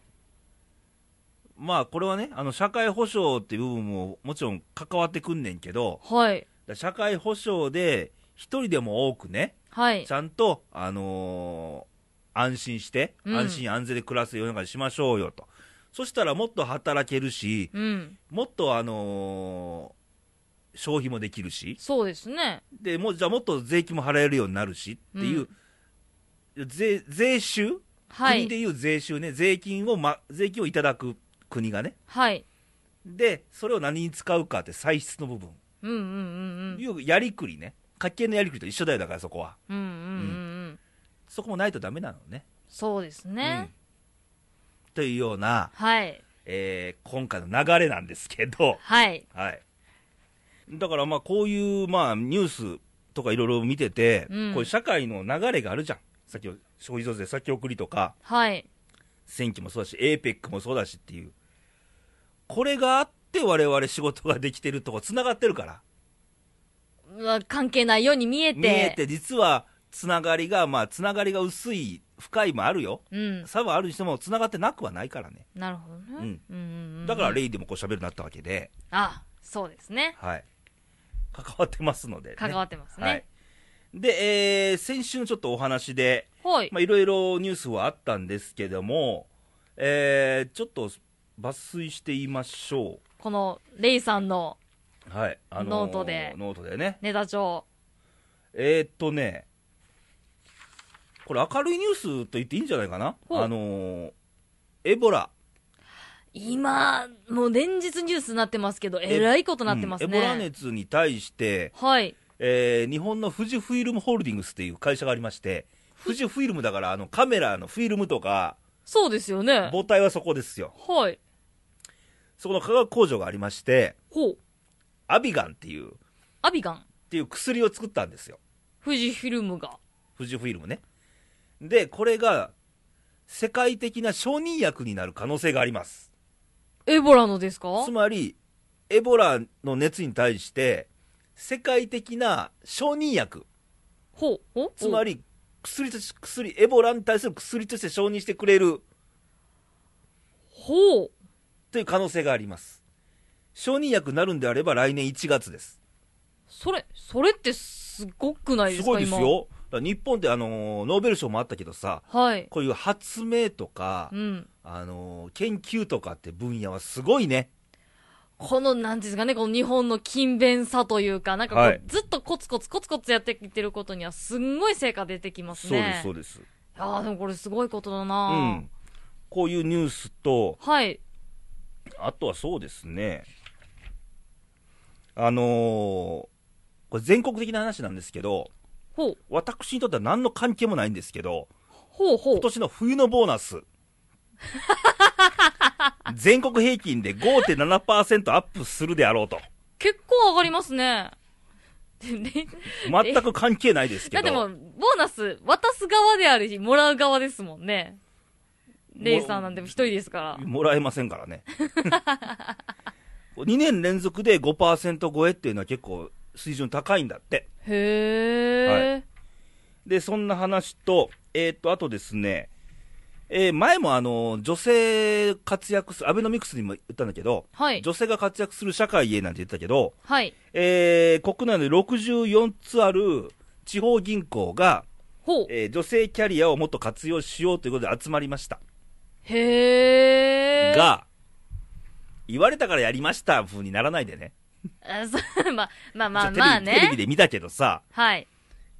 まあ、これはね、あの、社会保障っていう部分ももちろん関わってくんねんけど、はい。社会保障で一人でも多くね、はいち。ゃんと、あのー安心して、うん安心安全で暮らす世の中にしましょうよと。そしたらもっと働けるし、うん。もっとあのー消費もできるし、そうですね。で、もう、じゃあもっと税金も払えるようになるしっていう、税、税収、はい。国でいう税収ね、税金を、ま、税金をいただく国がね。はい。で、それを何に使うかって歳出の部分。うんうんうんうん。やりくりね。家計のやりくりと一緒だよ、だからそこは。うんうんうんうん。そこもないとダメなのね。そうですね。うんというような、はい。えー今回の流れなんですけど、はい。はい。だからまあこういうまあニュースとかいろいろ見てて、うんこういう社会の流れがあるじゃん。さっき消費増税先送りとか、はい。選挙もそうだし、APEC もそうだしっていう。これがあって我々仕事ができてるとこ繋がってるから。うわ関係ないように見えて。見えて実はつながりが、まあつながりが薄い、深いもあるよ。うん。差はあるにしても繋がってなくはないからね。なるほどね。うんうんうんうん。だからレイでもこう喋るようになったわけで、あ、そうですね。はい。関わってますので、ね。関わってますね。はい。で、えー、先週のちょっとお話で、はい。まあ、いろいろニュースはあったんですけども、えー、ちょっと抜粋して言いましょこの、レイさんのう。はい。あノートでノートでね。ネタ帳。えー、っとね、これ明るいニュースと言っていいんじゃないかな？あのーエボラ。今、もう連日ニュースになってますけど、えらいことなってますね。うんエボラ熱に対して、はい。えー日本の富士フイルムホールディングスっていう会社がありまして、富士フイルムだからあのカメラのフィルムとか、そうですよね。母体はそこですよ。はい。そこの化学工場がありまして、ほう。アビガンっていう、っアビガン？ていう薬を作ったんですよ。富士フィルムが。富士フイルムね。で、これが世界的な承認薬になる可能性があります。エボラのですか？つまり、エボラの熱に対して、世界的な承認薬、ほう。ほうつまり薬とし、薬、エボラに対する薬として承認してくれるほう。という可能性があります。承認薬になるんであれば来年1月です。それ、それってすごくないですすかごいですよ。日本ってあのーノーベル賞もあったけどさ、今。はい。こういう発明とか、うん。あのー研究とかって分野はすごいね。この、なんですかね、この日本の勤勉さというか、なんかこう、はいずっとコツコツコツコツやってきてることには、すんごい成果出てきますそうです、ね。そうです。いやーでもこれすごいことだうな、ん。こういうニュースと、はい。あとはそうですね、あのーこれ全国的な話なんですけど、ほう。私にとっては何の関係もないんですけど、ほうほう今。年の冬のボーナス、[LAUGHS] 全国平均で5.7%アップするであろうと。結構上がりますね。でね全く関係ないですけど。だってもう、ボーナス渡す側であるし、もらう側ですもんね。レイさんなんでも一人ですから。もらえませんからね。[LAUGHS] 2年連続で5%超えっていうのは結構水準高いんだって。へー。で、そんな話と、えーっと、あとですね、えー前もあの、女性活躍する、アベノミクスにも言ったんだけど、はい。女性が活躍する社会へなんて言ったけど、はい。えー国内で64つある地方銀行が、ほう。えー女性キャリアをもっと活用しようということで集まりました。へー。、が、言われたからやりました風にならないでね。あそう [LAUGHS] まあ、まあまあテレビまあテレビね。で見たけどさ、はい。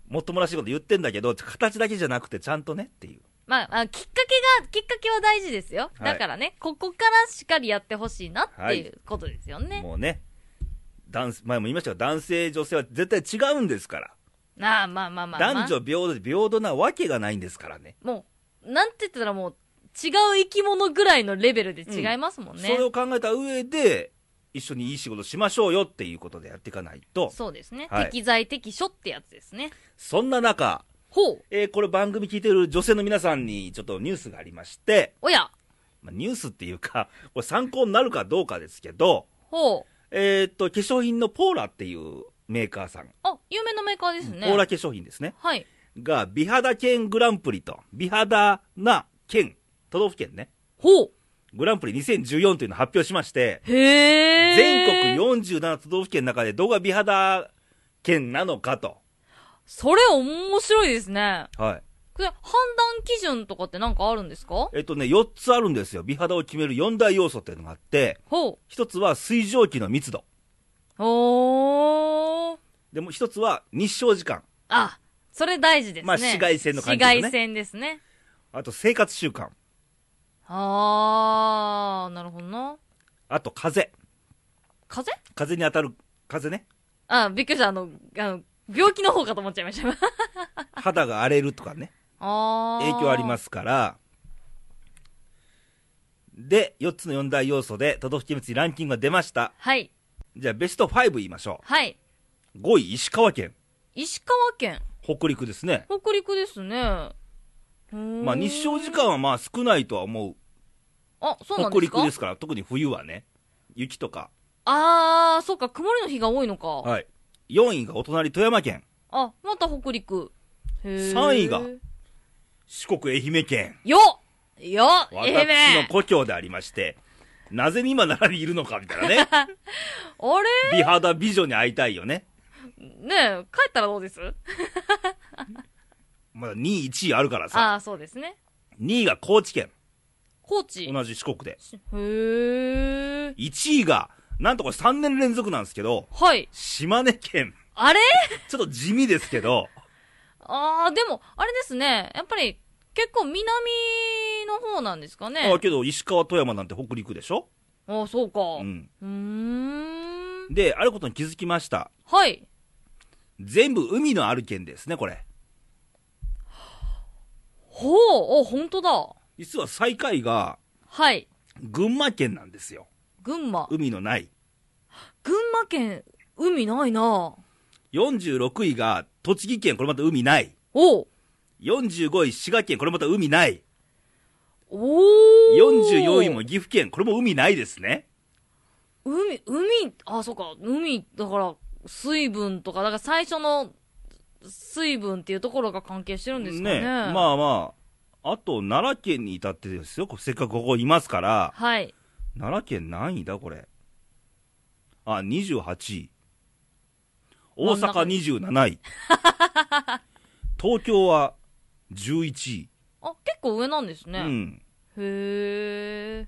もっともらしいこと言ってんだけど、形だけじゃなくてちゃんとねっていう。まあ、あきっかけが、きっかけは大事ですよ。はいだからね、ここからしっかりやってほしいなっていうことですよね。もうね、男前も言いましたが、男性、女性は絶対違うんですから。ああ、まあまあまあ、まあ。男女平等で平等なわけがないんですからね。もう、なんて言ったらもう、違う生き物ぐらいのレベルで違いますもんね。それを考えた上で、一緒にいい仕事しましょうよっていうことでやっていかないと、そうですね。はい適材適所ってやつですね。そんな中、ほう。えーこれ番組聞いてる女性の皆さんにちょっとニュースがありまして、おや。まあ、ニュースっていうか、[LAUGHS] これ参考になるかどうかですけど、ほう。えーっと、化粧品のポーラっていうメーカーさん、あ、有名なメーカーですね。ポーラ化粧品ですね、はい。が、美肌県グランプリと、美肌な県、都道府県ね、ほう。グランプリ2014というのを発表しまして、へえ。全国47都道府県の中でどこが美肌県なのかと。それ面白いですね。はい。これ、判断基準とかってなんかあるんですか？えっとね、4つあるんですよ。美肌を決める4大要素っていうのがあって、ほ1つは水蒸気の密度。う。おー。でも1つは日照時間。あ、それ大事ですね。まあ紫外線の感じですね紫外線ですね。あと生活習慣。あー、なるほどな。あと風。風？風に当たる風ね。あ、びっくりした。あの、あの、病気の方かと思っちゃいました。肌が荒れるとかね。[LAUGHS] あー。。影響ありますすから。で、4つの4大要素で都道府県別にランキングが出ました。はい。じゃあベスト5言いましょはい。う。5位、石川県。石川県。北陸ですね。北陸ですね。ままあ日照時間はまあ少ないとは思う。あ、そうなん北ですか？陸ですから、特に冬はね。雪とか。あー、そうか、曇りの日が多いのか。はい。4位がお隣富山県。あ、また北陸。へー三位が四国愛媛県。よっよっ愛私の媛故郷でありまして、なぜに今奈良にいるのかみたいなね。[LAUGHS] あれ？美肌美女に会いたいよね。ねえ、帰ったらどうです？まだ2位、1位あるからさ。ああ、そうですね。2位が高知県。高知。同じ四国で。へー。1位が、なんとこれ3年連続なんですけど、はい。島根県。あれ？ちょっと地味ですけど、ああ、でも、あれですね。やっぱり、結構南の方なんですかね。あけど石川、富山なんて北陸でしょ？ああ、そうか。う。うんーん。で、あることに気づきました。はい。全部海のある県ですね、これ。ほう、お、本当だ。実は最下位がはい。群馬県なんですよ。群馬。海のない。群馬県、海ないな46位が栃木県、これまた海ない。おう45位滋賀県、これまた海ない。おー。44位も岐阜県、これも海ないですね。海、海、あ、そうか、海、だから、水分とか、だから最初の水分っていうところが関係してるんですかね。まあまあ、あと奈良県に至ってですよ、せっかくここいますから、はい。奈良県何位だ、これ？あ、28位。大阪27位。[LAUGHS] 東京は11位。あ、結構上なんですね。うん。へー。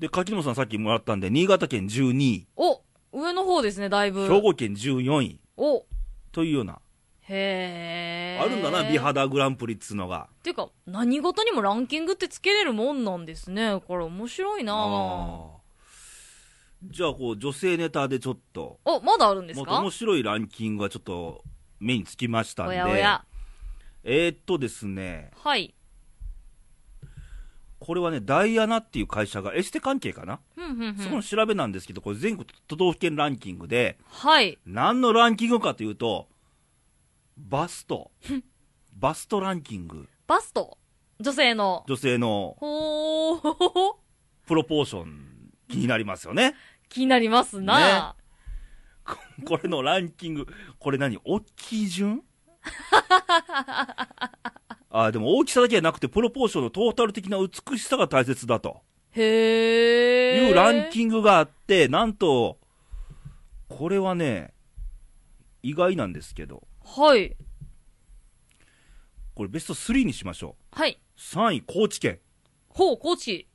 で、柿本さんさっきもらったんで、新潟県12位、お、上の方ですね、だいぶ。兵庫県14位お、というような、へー。あるんだな、美。肌グランプリっつうのが。っていうか、何事にもランキングってつけれるもんなんですね。これ面白いなじゃあ、こう、女性ネタでちょっと、お、まだあるんですか？面白いランキングがちょっと目につきましたんおで、やおや。えー、っとですね、はい。これはね、ダイアナっていう会社がエステ関係かな、ふんふんふん。そこの調べなんですけど、これ全国都道府県ランキングで、はい。何のランキングかというと、バスト。[LAUGHS] バストランキング。バスト？女性の。女性のほー。プロポーション気になりますよね。気になりますな、こ [LAUGHS] これのランキング、これ何？大きい順？[LAUGHS] あでも大きさだけじゃなくて、プロポーションのトータル的な美しさが大切だとへえ。いうランキングがあって、なんと、これはね、意外なんですけど、はい。これベスト3にしましょはい。う。3位、高知県。ほう、高知。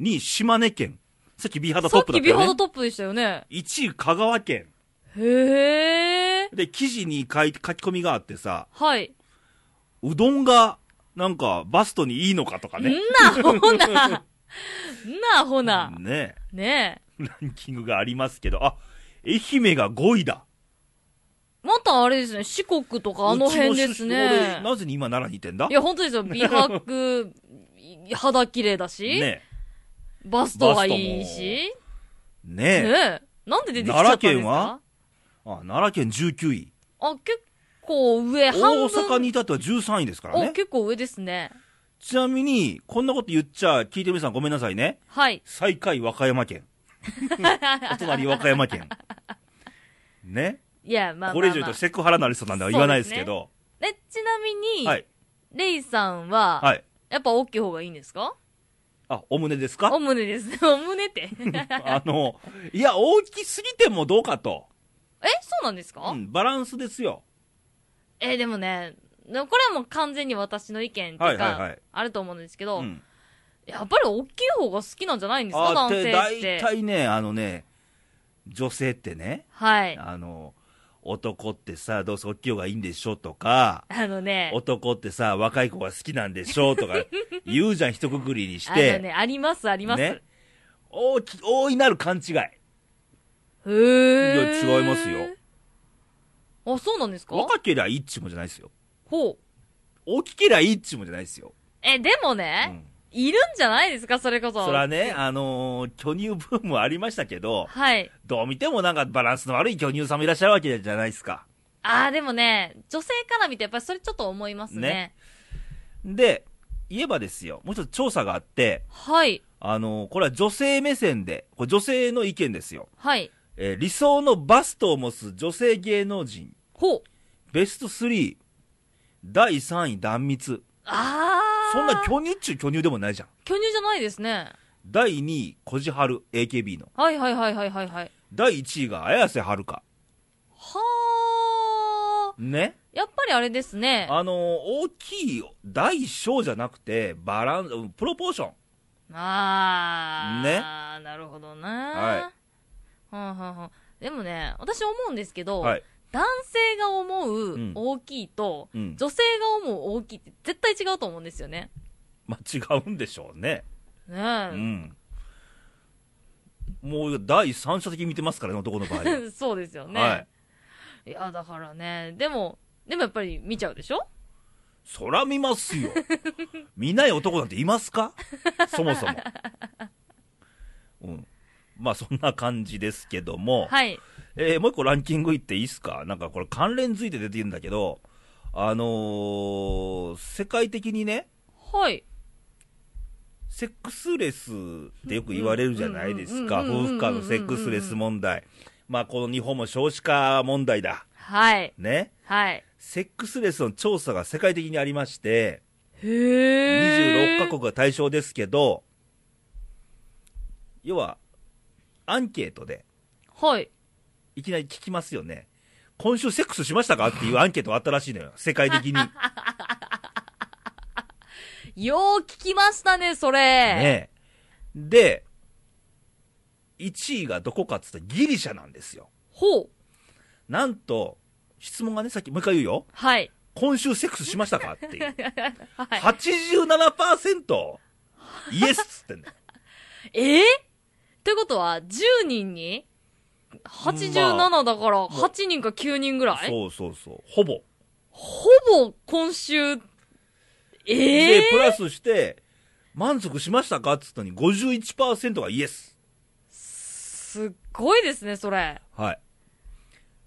2位、島根県。さっき美肌トップだったよね。肌トップでしたよね。1位、香川県。へえ。で、記事に書い書き込みがあってさ、はい。うどんが、なんか、バストにいいのかとかんね。な、ほな。んな、ほな。ねねえ。ランキングがありますけど、あ、愛媛が5位だ。またあれですね、四国とかあの辺ですね俺。なぜに今奈良にいてんだ？いや、本当ですよ。[LAUGHS] 美白、い肌綺麗だし、ねバストがいいし。ねねえ。なんで出てきちゃったんですか？奈良県は？あ、奈良県19位。あ、結構上、大半分。阪に至っては13位ですからお、ね。結構上ですね。ちなみに、こんなこと言っちゃ、聞いてる皆さんごめんなさいね。はい。最下位和歌山県。[LAUGHS] お隣和歌山県。ね。いや、まあまあ、まあ。これ以上言うとセクハラなりそうなんでは言わないですけど。え、ちなみに、はい。レイさんは、はい。やっぱ大きい方がいいんですか？あ、お胸ですか？お胸です。[LAUGHS] お胸って。[LAUGHS] あの、いや、大きすぎてもどうかと。え、そうなんですか、うん、バランスですよ。え、でもね、でもこれはもう完全に私の意見っていうか、はいはいはいあると思うんですけど、うん。やっぱり大きい方が好きなんじゃないんですか？あ男って、性大って。体ね、あのね、女性ってね、はい。あの、男ってさ、どうせ大きい方がいいんでしょとか、あのね、男ってさ、若い子が好きなんでしょとか [LAUGHS] 言うじゃん、一括りにしあて。のね、ありますあります。ね大き、大いなる勘違い。へー。いや違いますよ。あ、そうなんですか？若けりゃいいっちもんじゃないですよ。ほう。大きけりゃいいっちもんじゃないですよ。え、でもうね、ん。いるんじゃないですかそれこそ。それはね、あのー巨乳ブームはありましたけど、はい。どう見てもなんかバランスの悪い巨乳さんもいらっしゃるわけじゃないですか。あー、でもね、女性から見てやっぱりそれちょっと思いますね。ねで、言えばですよ、もう一つ調査があって、はい。あのーこれは女性目線で、これ女性の意見ですよ。はい。えー理想のバストを持つ女性芸能人、ほう。ベスト3、第3位断蜜。あー。そんな巨乳っちゅう巨乳でもないじゃん。巨乳じゃないですね。第2位、小路春、AKB の。はいはいはいはいはいはい。第1位が綾瀬はるか。はー。ね？やっぱりあれですね。あのー大きい大小じゃなくて、バランス、プロポーション。あー。ね？なるほどね。はいはんはんはんでもね、私思うんですけど、はい。男性が思ううん大きいと、うん。女性が思う大きいって絶対違うと思うんですよね。まあ、違うんでしょうね。ねえ。うん。もう第三者的に見てますからね、男の場合は。[LAUGHS] そうですよね。はい。いや、だからね、でも、でもやっぱり見ちゃうでしょ？そら見ますよ。[LAUGHS] 見ない男なんていますか？そもそも。うん。まあそんな感じですけども、はい。えーもう一個ランキングいっていいですか？なんかこれ関連づいて出てるんだけど、あのー世界的にね、はい。セックスレスってよく言われるじゃないですか。夫婦間のセックスレス問題。まあこの日本も少子化問題だ。はい。ね？はい。セックスレスの調査が世界的にありまして、へー。26カ国が対象ですけど、要は、アンケートで、はい。いきなり聞きますよね。今週セックスしましたか？っていうアンケートがあったらしいのよ。[LAUGHS] 世界的に。ねよう聞きましたね、それ。えで、1位がどこかっつったらギリシャなんですよ。ほう。なんと、質問がね、さっきもう一回言うよ。はい。今週セックスしましたか？っていう。[LAUGHS] はい。87% [LAUGHS] イエスっつってんだよ。えー、ということは、10人に ?87 だから、8人か9人ぐらい、そうそうそう。ほぼ。ほぼ今週、えで、えプラスして、満足しましたか？っつったのに51%がイエス。すっごいですね、それ。はい。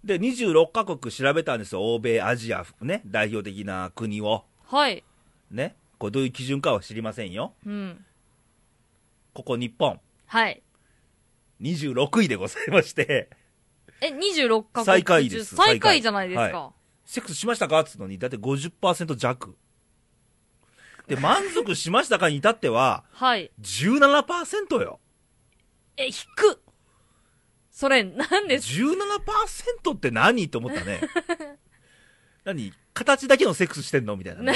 で、26カ国調べたんですよ。欧米、アジア、ね、代表的な国を。はい。ね。これどういう基準かは知りませんよ。うん。ここ日本、はい。26位でございまして、え、26カ国中最下位です最下位じゃないですか。セックスしましたか？っつったのに、だいたい50%弱。で、満足しましたかに至っては、はい。17%よ。え、引く。それ、何です？17%って何？って思ったね。[LAUGHS] 何？形だけのセックスしてんの？みたいなね。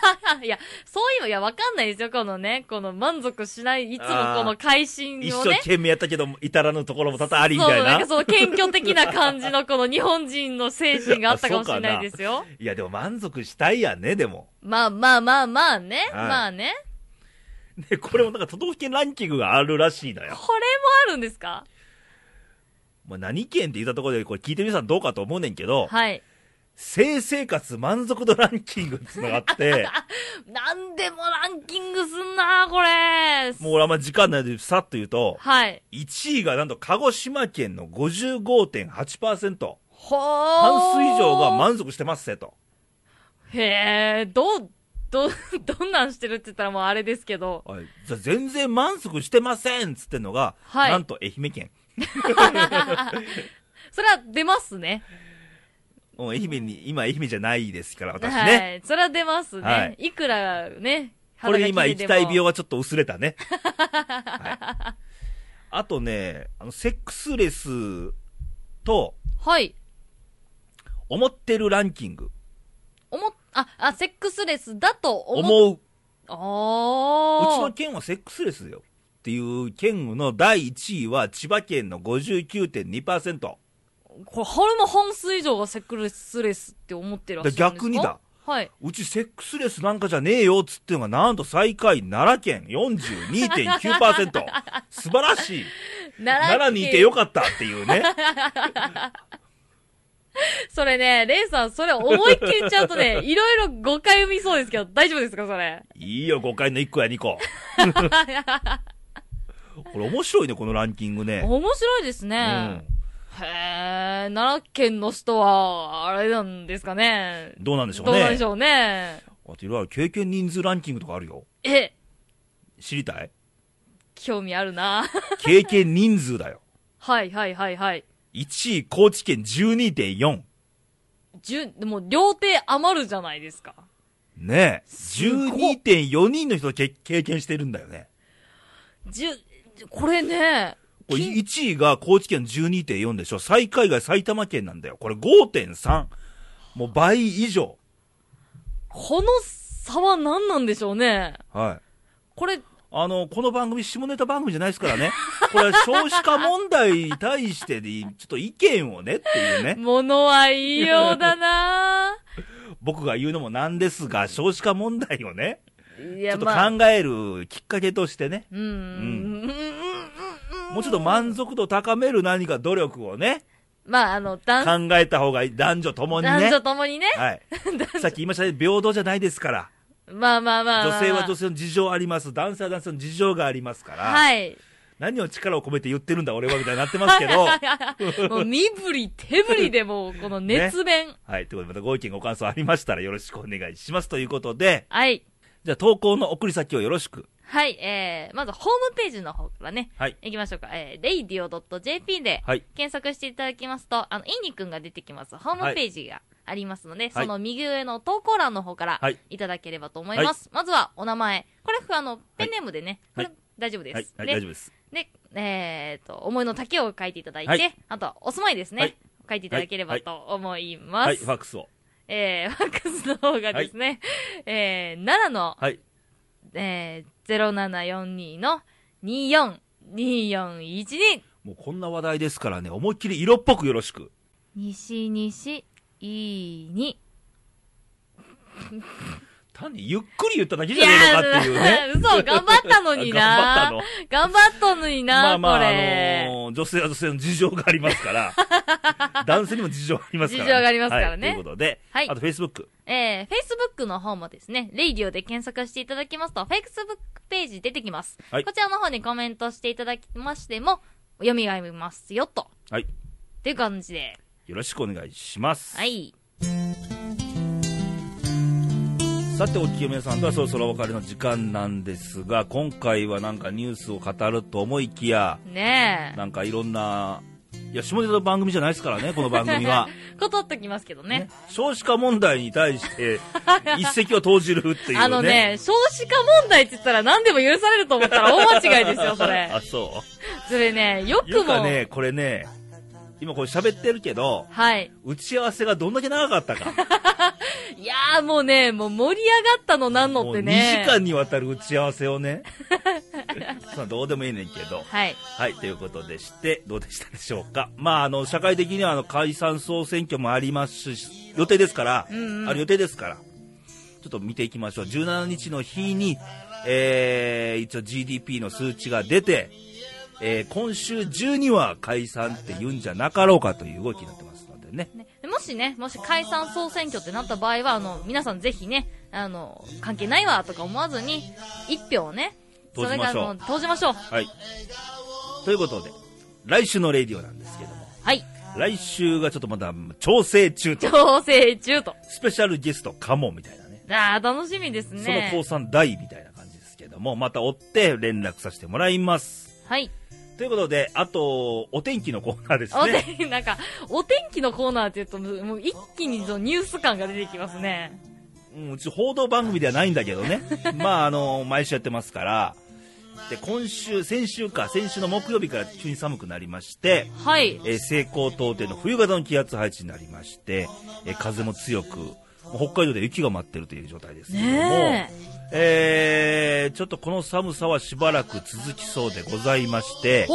[LAUGHS] いや、そういうの、いや、わかんないですよ、このね、この満足しない、いつもこの会心一をね。生懸命やったけど、至らぬところも多々ありみそう、たいな。なんかその謙虚的な感じのこの日本人の精神があったかもしれないですよ。[LAUGHS] いや、でも満足したいやんね、でも。まあまあまあまあね。はいまあね。で、これもなんか都道府県ランキングがあるらしいのよ。これもあるんですか？まあ、何県って言ったところで、これ聞いてみさんどうかと思うねんけど、はい。性生活満足度ランキングってのがあって、[LAUGHS] なんでもランキングすんなこれ。もう俺あんま時間ないのでさっと言うと、はい。1位がなんと鹿児島県の55.8%。ほー。半数以上が満足してますせと。へえ、どう、ど、[LAUGHS] どんなんしてるって言ったらもうあれですけど。はい、じゃあ全然満足してませんっつってんのが、はいなんと愛媛県。[LAUGHS] それは出ますね。もう愛媛に、今愛媛じゃないですから、私はね。い。それは出ますね。はいい、くらね、これで今行きたいも病はちょっと薄れたね。[LAUGHS] はい、あとね、あの、セックスレスと、はい。思ってるランキング。思っ、あ、あ、セックスレスだと思っ、思う。うあちの県はセックスレスよ。っていう県の第1位は千葉県の59.2%。これ、春も半数以上がセックスレスって思ってらっしゃるんですか？逆にだ。はい。うちセックスレスなんかじゃねえよっつってのがなんと最下位奈良県42.9%。[LAUGHS] 素晴らしい。奈良にいてよかったっていうね。[LAUGHS] それね、レイさん、それ思いっきり言っちゃうとね、[LAUGHS] いろいろ誤解生みそうですけど、大丈夫ですか、それ？いいよ、5回の1個や2個。これ面白いね、このランキングね。面白いですうね。ん。へえ、奈良県の人は、あれなんですかね。どうなんでしょうね。どうなんでしょうね。あといろいろ経験人数ランキングとかあるよ。え、知りたい？興味あるな。経験人数だよ。[LAUGHS] はいはいはいはい。1位、高知県12.4。じゅ、でも両手余るじゃないですか。ねえ。すごっ12.4人の人経験してるんだよね。じゅ、これね、これき1位が高知県12.4でしょ。最下位が埼玉県なんだよ。これ5.3。もう倍以上。この差は何なんでしょうね。はい。これ、あの、この番組、下ネタ番組じゃないですからね。これは少子化問題に対してで、ちょっと意見をねっていうね。物はいいようだな僕が言うのもなんですが、少子化問題をね、いや、ちょっとまあ、考えるきっかけとしてね、うん、うん、もうちょっと満足度高める何か努力をね、まあ、あの、男、考えた方がいい。男女ともにね。男女ともにね。はい。さっき言いましたね、平等じゃないですから。まあまあまあまあ。女性は女性の事情あります。男性は男性の事情がありますから。はい。何を力を込めて言ってるんだ、俺は、みたいになってますけど。[LAUGHS] もう身振り手振りでもう、この熱弁。はい。ということで、またご意見ご感想ありましたらよろしくお願いします。ということで、はい。じゃあ投稿の送り先をよろしく。はい、えー、まずホームページの方からね、はい。行きましょうか。えー、radio.jp ではい。検索していただきますと、あの、インニくんが出てきます。ホームページがありますので、その右上の投稿欄の方からはいいただければと思います。まずはお名前。これ、あの、ペンネームでね、はいこれ大丈夫です。はい。大丈夫です。で、えー、と、思いの丈を書いていただいて、はいあとはお住まいですね、はい書いていただければと思います。はい、ファックスを。えー、ファックスの方がですね、えー、奈良の、はい。えー、0742の242412もうこんな話題ですからね、思いっきり色っぽくよろしく。西西いいに。単にゆっくり言っただけじゃねえのかっていうね。嘘、頑張ったのにな。頑張ったの。頑張ったのにな、まあまあ、こあれ。のー女性は女性の事情がありますから、[LAUGHS] 男性にも事情ありますから、事情がありますからねはい、ということで、はいあと Facebook。えー、Facebook の方もですね、レイディオで検索していただきますと、Facebook ページ出てきます。はいこちらの方にコメントしていただきましても、読みがみますよ、と。はい。っていう感じで。よろしくお願いします。はい。さて、お聞きの皆さんとはそろそろお別れの時間なんですが、今回はなんかニュースを語ると思いきや、ねえ。なんかいろんないや、下ネタの番組じゃないですからね、この番組は。[LAUGHS] 断っときますけどね。ね少子化問題に対して、[LAUGHS] 一石を投じるっていうね。あのね、少子化問題って言ったら何でも許されると思ったら大間違いですよ、それ [LAUGHS] あ、。そそれね、よくも。かね、これね、今これ喋ってるけど、はい。打ち合わせがどんだけ長かったか。[LAUGHS] いやーもうね、もう盛り上がったのなんのってもう2ね。時間にわたる打ち合わせをね。[LAUGHS] そどうでもいいねんけど。はい。はい、ということでして、どうでしたでしょうか。まあ、あの、社会的には、あの、解散総選挙もありますし、予定ですから、うんうんある予定ですから、ちょっと見ていきましょう。17日の日に、えー、一応 GDP の数値が出て、えー、今週中には解散って言うんじゃなかろうかという動きになってますのでね。ね、もしね、もし解散総選挙ってなった場合は、あの、皆さんぜひね、あの、関係ないわとか思わずに、一票をね、投じましょうそれからも投じましょう。はい。ということで、来週のレイディオなんですけども、はい。来週がちょっとまだ調整中と、調整中と。スペシャルゲストかもみたいなね。ああ、楽しみですそのね。倒産大みたいな感じですけども、また追って連絡させてもらいます。はい。ということで、あと、お天気のコーナーですおね。天気、なんか、お天気のコーナーって言うと、もう一気にそのニュース感が出てきますね。うん、うち報道番組ではないんだけどね。[LAUGHS] まあ、あの、毎週やってますから。で、今週、先週か、先週の木曜日から急に寒くなりまして、はい。えー西高東低の冬型の気圧配置になりまして、えー風も強く、北海道で雪が舞ってるという状態ですけども、ねえーちょっとこの寒さはしばらく続きそうでございまして。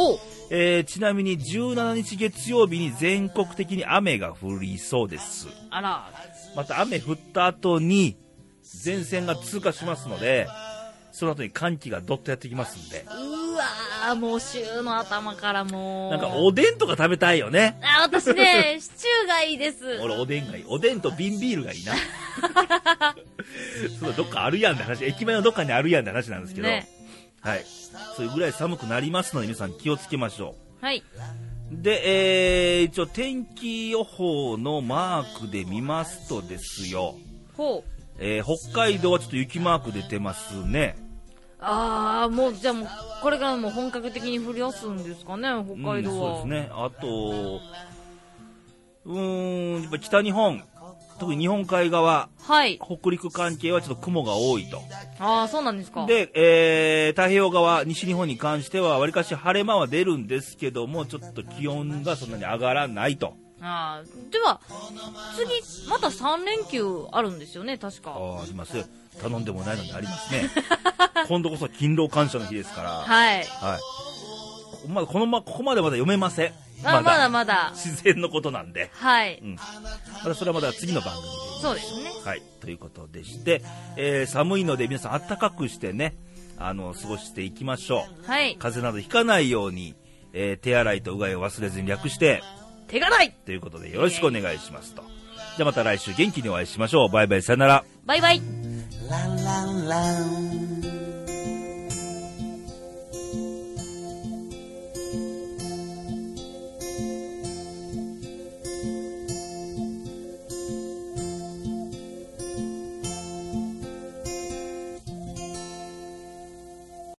えーちなみに17日月曜日に全国的に雨が降りそうです。あら。また雨降った後に前線が通過しますので、その後に寒気がどっとやってきますんで、うわー、もう週の頭からもう。なんかおでんとか食べたいよね。あ、私ね、シチューがいいです。俺おでんがいい。おでんと瓶ビールがいいな。[LAUGHS] そうどっかあるやんって話、駅前のどっかにあるやんって話なんですけど、ね。はい。そういうぐらい寒くなりますので皆さん気をつけましょう。はい。で、えー、一応天気予報のマークで見ますとですよ、ほう。えー北海道はちょっと雪マーク出てますね。あー、もう、じゃあもう、これからもう本格的に降り出すんですかね、北海道うん、は。そうですね。あと、うーん、やっぱ北日本、特に日本海側、はい。北陸関係はちょっと雲が多いと。あー、そうなんですか。で、えー、太平洋側、西日本に関しては、わりかし晴れ間は出るんですけども、ちょっと気温がそんなに上がらないと。あー、では、次、また3連休あるんですよね、確か。ああります。頼んでもないのにありますね。[LAUGHS] 今度こそ勤労感謝の日ですから。はい。はい。こまだこのま、ここまでまだ読めません。あまだまだ。自然のことなんで。はい。うん。まだそれはまだ次の番組で。そうですね。はい。ということでして、えー寒いので皆さん暖かくしてね、あの、過ごしていきましょう。はい。風邪などひかないように、えー手洗いとうがいを忘れずに略して、手柄いということでよろしくお願いしますと。じゃあまた来週元気にお会いしましょう。バイバイ、さよなら。バイバイ La la la